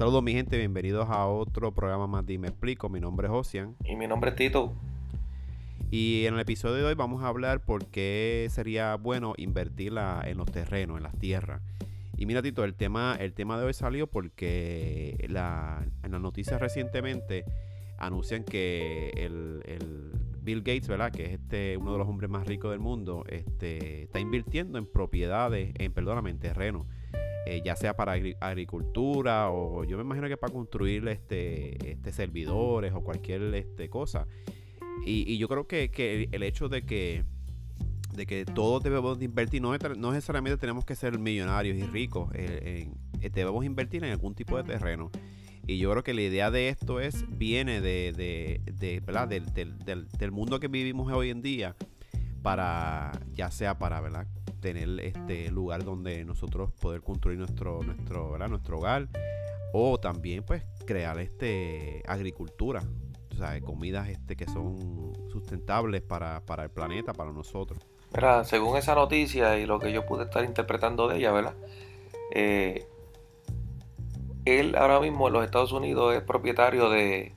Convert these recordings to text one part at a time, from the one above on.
Saludos mi gente, bienvenidos a otro programa más de Me Explico. Mi nombre es Ocean. Y mi nombre es Tito. Y en el episodio de hoy vamos a hablar por qué sería bueno invertir en los terrenos, en las tierras. Y mira Tito, el tema, el tema de hoy salió porque en las noticias recientemente anuncian que el, Bill Gates, ¿verdad? Que es este uno de los hombres más ricos del mundo, este, está invirtiendo en propiedades, en, perdóname, en terrenos. Eh, ya sea para agricultura o yo me imagino que para construir este, este servidores o cualquier este, cosa. Y, yo creo que, el hecho de que de que todos debemos invertir, no, no necesariamente tenemos que ser millonarios y ricos, eh, eh, debemos invertir en algún tipo de terreno. Y yo creo que la idea de esto es, viene de, de, de ¿verdad? Del, del, del, mundo que vivimos hoy en día, para, ya sea para ¿verdad? Tener este lugar donde nosotros poder construir nuestro, nuestro, ¿verdad? nuestro hogar, o también pues crear este agricultura, o sea, comidas este, que son sustentables para, para el planeta, para nosotros. según esa noticia y lo que yo pude estar interpretando de ella, ¿verdad? Eh, él ahora mismo en los Estados Unidos es propietario de,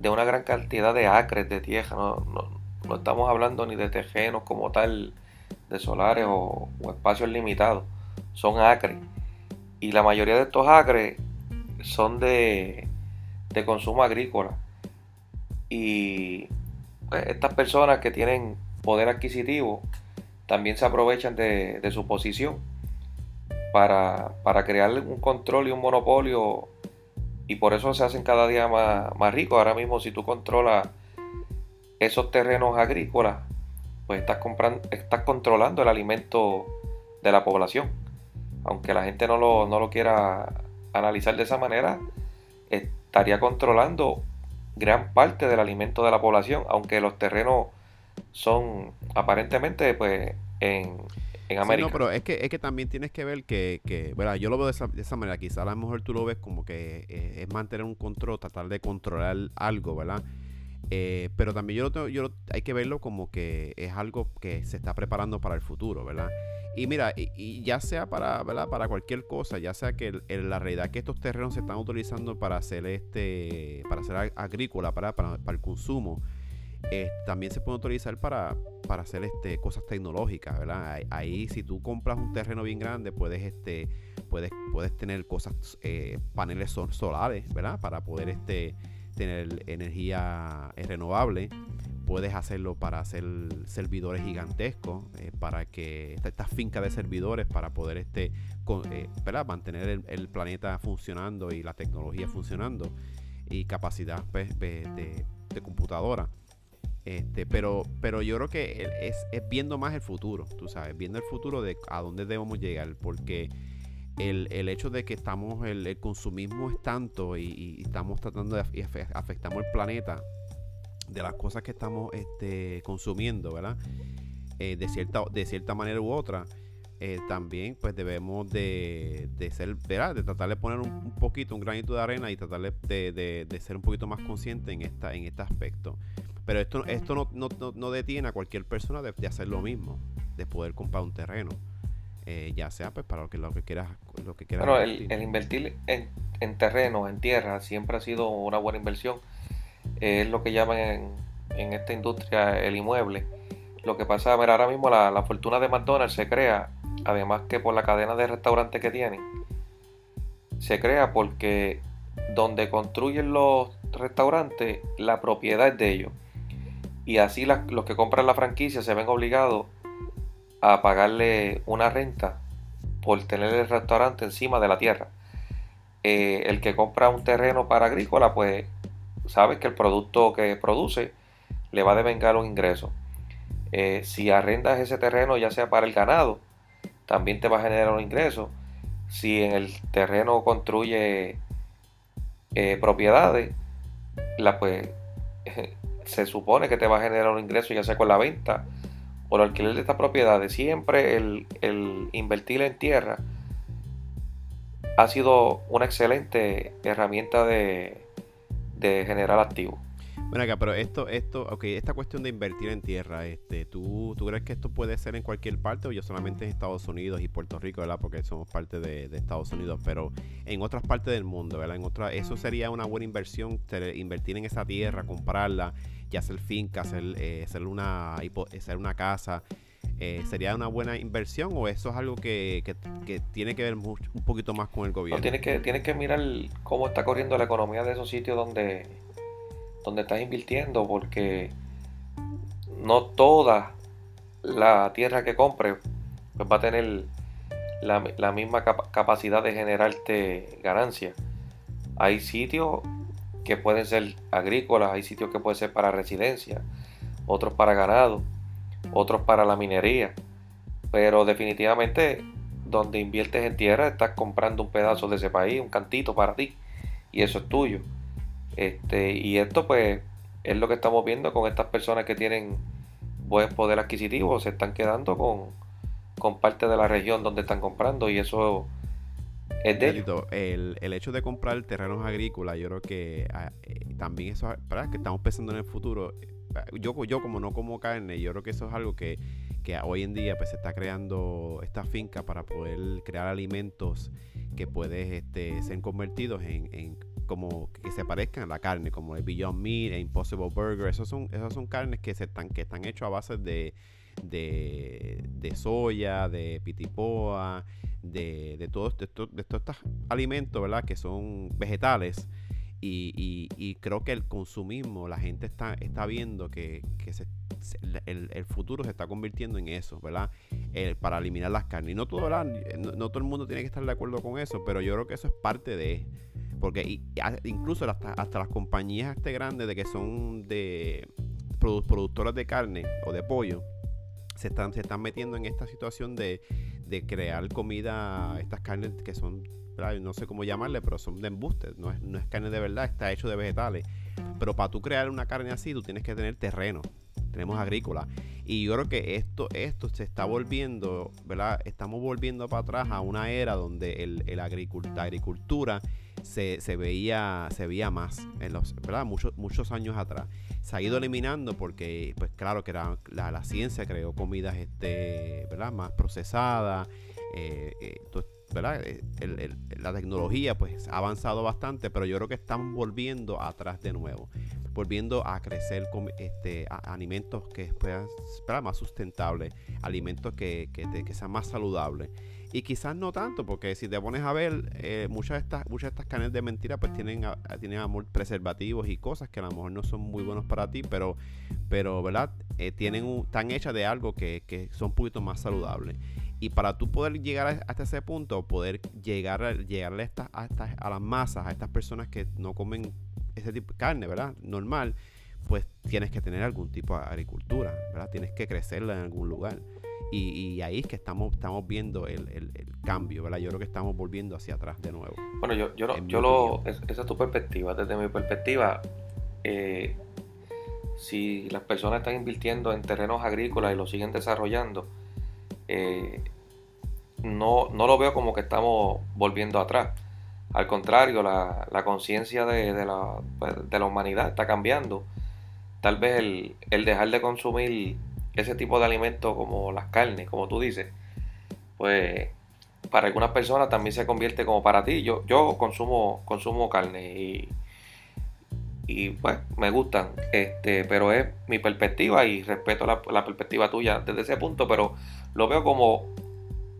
una gran cantidad de acres de tierra. No, no, estamos hablando ni de terrenos como tal, de solares o, espacios limitados. Son acres. Y la mayoría de estos acres son de, consumo agrícola. Y pues, estas personas que tienen poder adquisitivo también se aprovechan de, su posición para, para crear un control y un monopolio y por eso se hacen cada día más, más ricos. Ahora mismo si tú controlas esos terrenos agrícolas, pues estás, comprando, estás controlando el alimento de la población. Aunque la gente no lo, no lo quiera analizar de esa manera, estaría controlando gran parte del alimento de la población, aunque los terrenos son aparentemente pues en, no, pero es que, es que también tienes que ver que, que yo lo veo de esa, de esa manera, quizá a lo mejor tú lo ves como que eh, es mantener un control, tratar de controlar algo, ¿verdad? Eh, pero también yo, lo tengo, yo hay que verlo como que es algo que se está preparando para el futuro, ¿verdad? Y mira, y, ya sea para, ¿verdad? para cualquier cosa, ya sea que la realidad que estos terrenos se están utilizando para hacer este, para hacer agrícola, para, para, el consumo, eh, también se puede utilizar para, para hacer este, cosas tecnológicas, ¿verdad? Ahí, si tú compras un terreno bien grande, puedes, este, puedes, puedes tener cosas, eh, paneles solares, ¿verdad? Para poder este, tener energía eh, renovable. Puedes hacerlo para hacer servidores gigantescos, para que estas fincas de servidores, para poder este, ¿verdad? mantener el, planeta funcionando y la tecnología funcionando y capacidad pues, de, de computadora. Este, pero, pero yo creo que es, es, viendo más el futuro, tú sabes, viendo el futuro de a dónde debemos llegar, porque el, el hecho de que estamos, el, consumismo es tanto y, estamos tratando de afectamos el planeta de las cosas que estamos este, consumiendo, ¿verdad? Eh, de, cierta, de cierta manera u otra. Eh, también pues debemos de, de ser, ¿verdad? de tratar de poner un, poquito, un granito de arena y tratar de, de, de, ser un poquito más consciente en, esta, en este aspecto. Pero esto, esto no, no, no, detiene a cualquier persona de, hacer lo mismo, de poder comprar un terreno. Eh, ya sea pues para lo que, lo que quieras lo que quieras bueno, el, invertir en, en terreno, en tierra, siempre ha sido una buena inversión. es lo que llaman en, en, esta industria el inmueble. Lo que pasa, ver, ahora mismo la, la fortuna de McDonald's se crea, además que por la cadena de restaurantes que tienen, se crea porque donde construyen los restaurantes, la propiedad es de ellos y así los que compran la franquicia se ven obligados a pagarle una renta por tener el restaurante encima de la tierra. Eh, el que compra un terreno para agrícola, pues sabe que el producto que produce le va a devengar un ingreso. Eh, si arrendas ese terreno, ya sea para el ganado, también te va a generar un ingreso. Si en el terreno construye eh, propiedades, pues se supone que te va a generar un ingreso ya sea con la venta o el alquiler de estas propiedades. Siempre el, invertir en tierra ha sido una excelente herramienta de, generar activos. Bueno, acá, pero esto, esto, ok, esta cuestión de invertir en tierra, este, ¿tú, ¿tú crees que esto puede ser en cualquier parte o yo solamente en Estados Unidos y Puerto Rico, ¿verdad? Porque somos parte de, Estados Unidos, pero en otras partes del mundo, ¿verdad? En otra, eso sería una buena inversión, invertir en esa tierra, comprarla, ya hacer finca, hacer, eh, hacer, una, hacer una casa. Eh, ¿Sería una buena inversión o eso es algo que, que, tiene que ver un poquito más con el gobierno? No, tienes que, tienes que mirar cómo está corriendo la economía de esos sitios donde donde estás invirtiendo porque no toda la tierra que compres pues va a tener la, misma capacidad de generarte ganancia. Hay sitios que pueden ser agrícolas, hay sitios que pueden ser para residencia, otros para ganado, otros para la minería. Pero definitivamente donde inviertes en tierra estás comprando un pedazo de ese país, un cantito para ti, y eso es tuyo. Este, y esto pues es lo que estamos viendo con estas personas que tienen buen poder adquisitivo, se están quedando con, con parte de la región donde están comprando y eso es de el, el, hecho de comprar terrenos agrícolas, yo creo que ah, eh, también eso, para que estamos pensando en el futuro, yo, yo como no como carne, yo creo que eso es algo que, que hoy en día pues se está creando esta finca para poder crear alimentos que pueden este, ser convertidos en como que se parezcan a la carne, como el Beyond Meat, el Impossible Burger, esos son, esos son carnes que se están, que están hechos a base de, de, soya, de pitipoa, de, de todos de, todos estos alimentos, ¿verdad? Que son vegetales. Y, y, creo que el consumismo, la gente está, está viendo que, que se, el, futuro se está convirtiendo en eso, ¿verdad? para eliminar las carnes. Y no todo, no, no, todo el mundo tiene que estar de acuerdo con eso, pero yo creo que eso es parte de, porque incluso hasta, las compañías este grandes de que son de productoras de carne o de pollo, se están, se están metiendo en esta situación de, crear comida, estas carnes que son, no sé cómo llamarle, pero son de embuste, no es, no es carne de verdad, está hecho de vegetales. Pero para tú crear una carne así, tú tienes que tener terreno, tenemos agrícola. Y yo creo que esto, esto se está volviendo, ¿verdad? Estamos volviendo para atrás a una era donde el, el la agricultura se, se, veía, se veía más en los, ¿verdad? Muchos, muchos años atrás. Se ha ido eliminando porque, pues claro, que era, la, ciencia creó comidas este, ¿verdad? más procesadas. Eh, eh, ¿verdad? Eh, la tecnología pues ha avanzado bastante, pero yo creo que están volviendo atrás de nuevo, volviendo a crecer con este, alimentos que puedan más sustentables, alimentos que, que, que sean más saludables. Y quizás no tanto, porque si te pones a ver, eh, muchas, de estas, muchas de estas canes de mentira pues tienen, tienen amor preservativos y cosas que a lo mejor no son muy buenos para ti, pero, pero ¿verdad? Eh, tienen un, están hechas de algo que, que son un poquito más saludables. Y para tú poder llegar hasta ese punto, poder llegar, a, llegarle a, estas, a, estas, a las masas, a estas personas que no comen ese tipo de carne, ¿verdad? Normal, pues tienes que tener algún tipo de agricultura, ¿verdad? Tienes que crecerla en algún lugar. Y, ahí es que estamos, estamos viendo el, el, cambio, ¿verdad? Yo creo que estamos volviendo hacia atrás de nuevo. Bueno, yo, yo, yo lo, esa es tu perspectiva. Desde mi perspectiva, eh, si las personas están invirtiendo en terrenos agrícolas y lo siguen desarrollando, eh, no, no lo veo como que estamos volviendo atrás. Al contrario, la, la conciencia de, de, la, pues, de la humanidad está cambiando. Tal vez el, el dejar de consumir ese tipo de alimentos como las carnes, como tú dices, pues para algunas personas también se convierte como para ti. Yo, yo consumo, consumo carne y, y pues me gustan, este, pero es mi perspectiva y respeto la, la, perspectiva tuya desde ese punto, pero lo veo como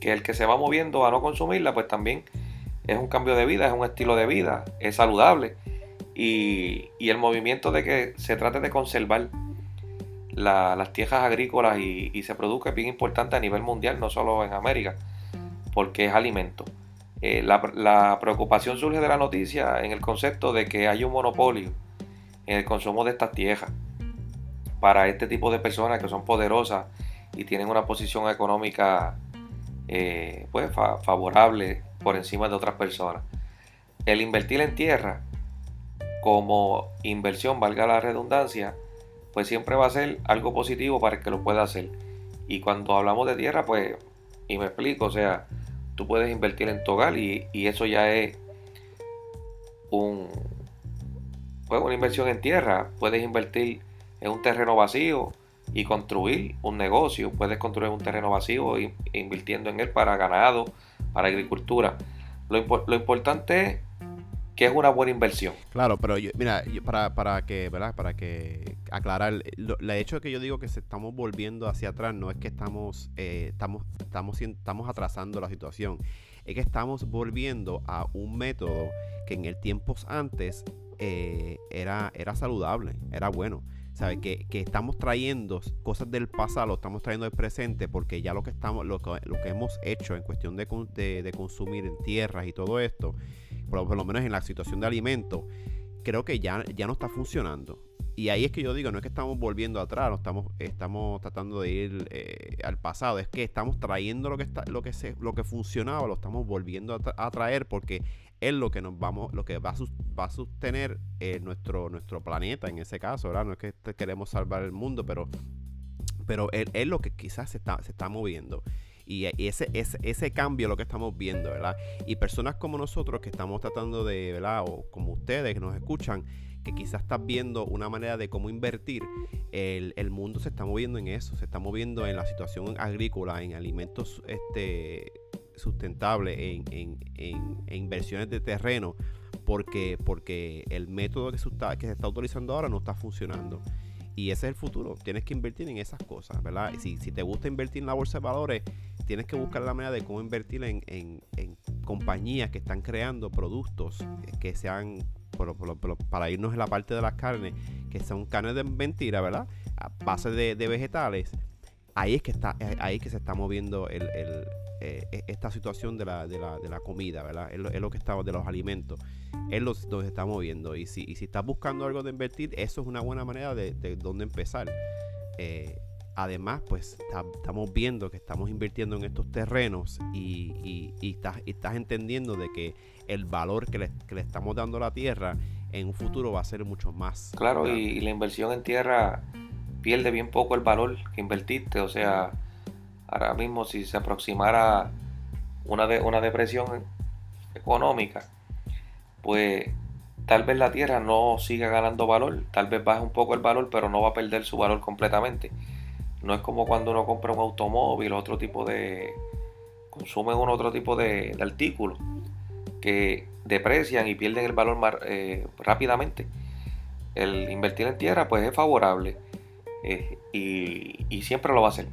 que el que se va moviendo a no consumirla, pues también es un cambio de vida, es un estilo de vida, es saludable y, y el movimiento de que se trate de conservar las tierras agrícolas y, se produce es bien importante a nivel mundial, no solo en América, porque es alimento. Eh, la, preocupación surge de la noticia en el concepto de que hay un monopolio en el consumo de estas tierras para este tipo de personas que son poderosas y tienen una posición económica eh, pues, favorable por encima de otras personas. El invertir en tierra como inversión, valga la redundancia, pues siempre va a ser algo positivo para que lo pueda hacer. Y cuando hablamos de tierra, pues, y me explico, o sea, tú puedes invertir en tu hogar y, eso ya es un, pues una inversión en tierra, puedes invertir en un terreno vacío y construir un negocio, puedes construir un terreno vacío e invirtiendo en él para ganado, para agricultura. Lo, lo importante es que es una buena inversión. Claro, pero yo, mira, para, para que, ¿verdad? Para que aclarar, el hecho de que yo digo que se estamos volviendo hacia atrás no es que estamos, eh, estamos, estamos, estamos atrasando la situación, es que estamos volviendo a un método que en el tiempos antes eh, era, era saludable, era bueno. ¿Sabes? Que, que, estamos trayendo cosas del pasado, lo estamos trayendo del presente, porque ya lo que estamos, lo que, lo que hemos hecho en cuestión de, de, de consumir en tierras y todo esto, por, lo menos en la situación de alimentos, creo que ya, ya no está funcionando. Y ahí es que yo digo, no es que estamos volviendo atrás, no estamos, estamos tratando de ir eh, al pasado, es que estamos trayendo lo que está, lo que se, lo que funcionaba, lo estamos volviendo a, traer porque es lo que nos vamos, lo que va a, va a sostener eh, nuestro, nuestro planeta en ese caso, ¿verdad? No es que queremos salvar el mundo, pero, pero es, lo que quizás se está, se está moviendo. Y, ese, ese, ese cambio es lo que estamos viendo, ¿verdad? Y personas como nosotros que estamos tratando de, ¿verdad? O como ustedes que nos escuchan, que quizás están viendo una manera de cómo invertir, el, el, mundo se está moviendo en eso, se está moviendo en la situación agrícola, en alimentos este, sustentables, en, en, en, inversiones de terreno, porque, porque el método que se, está, que se está utilizando ahora no está funcionando. Y ese es el futuro. Tienes que invertir en esas cosas, ¿verdad? Si, si te gusta invertir en la bolsa de valores, tienes que buscar la manera de cómo invertir en, en, compañías que están creando productos que sean, para irnos en la parte de las carnes, que son carnes de mentira, ¿verdad? A base de, vegetales. Ahí es que está, ahí que se está moviendo el, eh, e, esta situación de la, de la, de la comida, ¿verdad? Es lo, es lo, que está, de los alimentos. Es lo que se está moviendo. Y si, y si estás buscando algo de invertir, eso es una buena manera de, de dónde empezar. Eh, además, pues estamos viendo que estamos invirtiendo en estos terrenos y, y, estás, estás, entendiendo de que el valor que le, que le, estamos dando a la tierra en un futuro va a ser mucho más. Claro, y, la inversión en tierra pierde bien poco el valor que invertiste. O sea, ahora mismo si se aproximara una, de, una depresión económica, pues tal vez la tierra no siga ganando valor, tal vez baje un poco el valor, pero no va a perder su valor completamente. No es como cuando uno compra un automóvil, otro tipo de. consume un otro tipo de, artículos que deprecian y pierden el valor eh, rápidamente. El invertir en tierra, pues es favorable eh, y, y siempre lo va a hacer.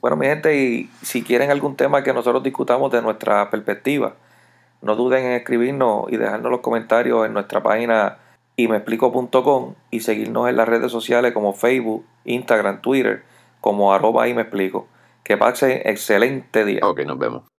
Bueno, mi gente, y si quieren algún tema que nosotros discutamos de nuestra perspectiva, no duden en escribirnos y dejarnos los comentarios en nuestra página y me explico.com y seguirnos en las redes sociales como Facebook, Instagram, Twitter, como arroba y me explico. Que pase excelente día. Ok, nos vemos.